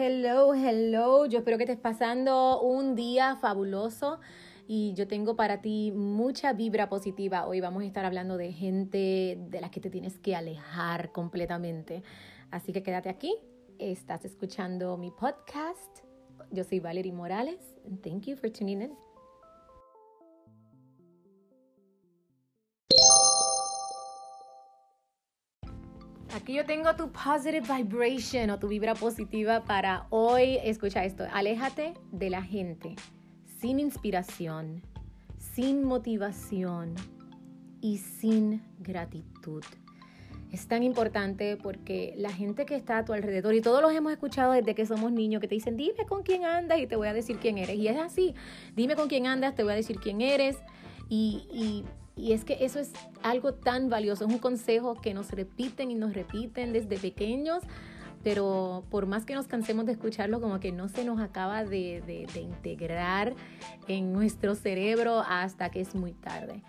Hello, hello. Yo espero que estés pasando un día fabuloso y yo tengo para ti mucha vibra positiva. Hoy vamos a estar hablando de gente de la que te tienes que alejar completamente. Así que quédate aquí. Estás escuchando mi podcast. Yo soy Valerie Morales. thank you for tuning in. Aquí yo tengo tu positive vibration o tu vibra positiva para hoy. Escucha esto, aléjate de la gente sin inspiración, sin motivación y sin gratitud. Es tan importante porque la gente que está a tu alrededor, y todos los hemos escuchado desde que somos niños, que te dicen, dime con quién andas y te voy a decir quién eres. Y es así, dime con quién andas, te voy a decir quién eres. Y, y y es que eso es algo tan valioso, es un consejo que nos repiten y nos repiten desde pequeños, pero por más que nos cansemos de escucharlo, como que no se nos acaba de, integrar en nuestro cerebro hasta que es muy tarde.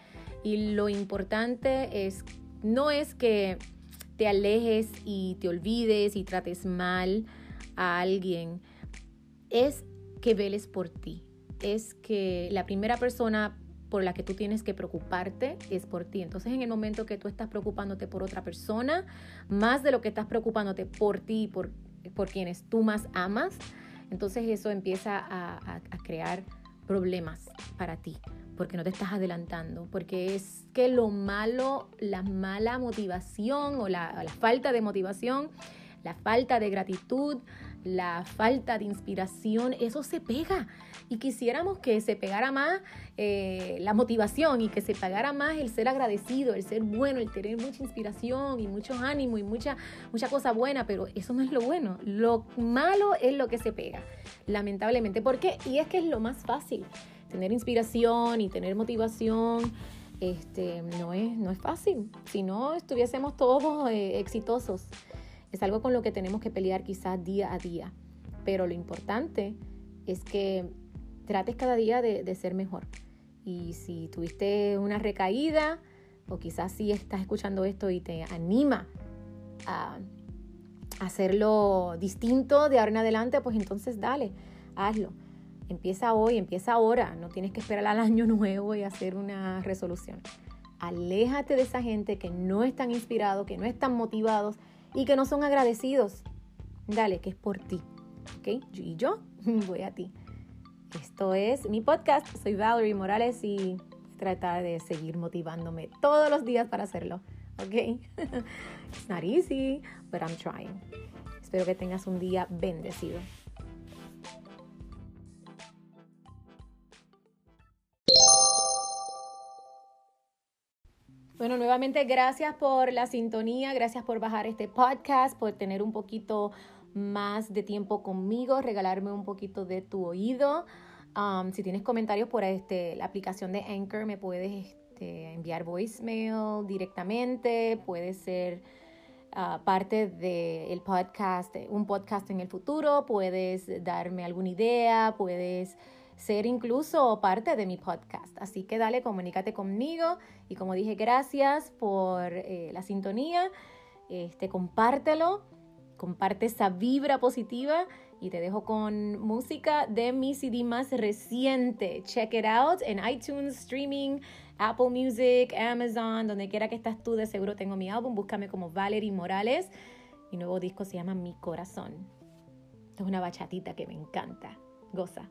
Y lo importante es, no es que te alejes y te olvides y trates mal a alguien, es que veles por ti. Es que la primera persona por la que tú tienes que preocuparte es por ti. Entonces, en el momento que tú estás preocupándote por otra persona, más de lo que estás preocupándote por ti, por, por quienes tú más amas, entonces eso empieza a, crear problemas para ti, porque no te estás adelantando, porque es que lo malo, la mala motivación o la falta de motivación, la falta de gratitud, la falta de inspiración, eso se pega. Y quisiéramos que se pegara más eh, la motivación y que se pegara más el ser agradecido, el ser bueno, el tener mucha inspiración y mucho ánimo y mucha, mucha cosa buena, pero eso no es lo bueno. Lo malo es lo que se pega, lamentablemente. ¿Por qué? Y es que es lo más fácil. Tener inspiración y tener motivación este, no, es, no es fácil. Si no, estuviésemos todos eh, exitosos. Es algo con lo que tenemos que pelear quizás día a día. Pero lo importante es que trates cada día de, ser mejor. Y si tuviste una recaída o quizás si estás escuchando esto y te anima a hacerlo distinto de ahora en adelante, pues entonces dale, hazlo. Empieza hoy, empieza ahora. No tienes que esperar al año nuevo y hacer una resolución. Aléjate de esa gente que no están inspirados, que no están motivados y que no son agradecidos. Dale, que es por ti. ¿Ok? Y yo voy a ti. Esto es mi podcast. Soy Valerie Morales y tratar de seguir motivándome todos los días para hacerlo. ¿Ok? It's not easy, but I'm trying. Espero que tengas un día bendecido. Bueno, nuevamente gracias por la sintonía, gracias por bajar este podcast, por tener un poquito más de tiempo conmigo, regalarme un poquito de tu oído. Um, si tienes comentarios por este, la aplicación de Anchor, me puedes este, enviar voicemail directamente, puede ser uh, parte del podcast, un podcast en el futuro, puedes darme alguna idea, puedes ser incluso parte de mi podcast. Así que dale, comunícate conmigo y como dije, gracias por eh, la sintonía. Este, compártelo, comparte esa vibra positiva y te dejo con música de mi CD más reciente. Check it out en iTunes, streaming, Apple Music, Amazon, donde quiera que estás tú, de seguro tengo mi álbum. Búscame como Valerie Morales. Mi nuevo disco se llama Mi Corazón. es una bachatita que me encanta. Goza.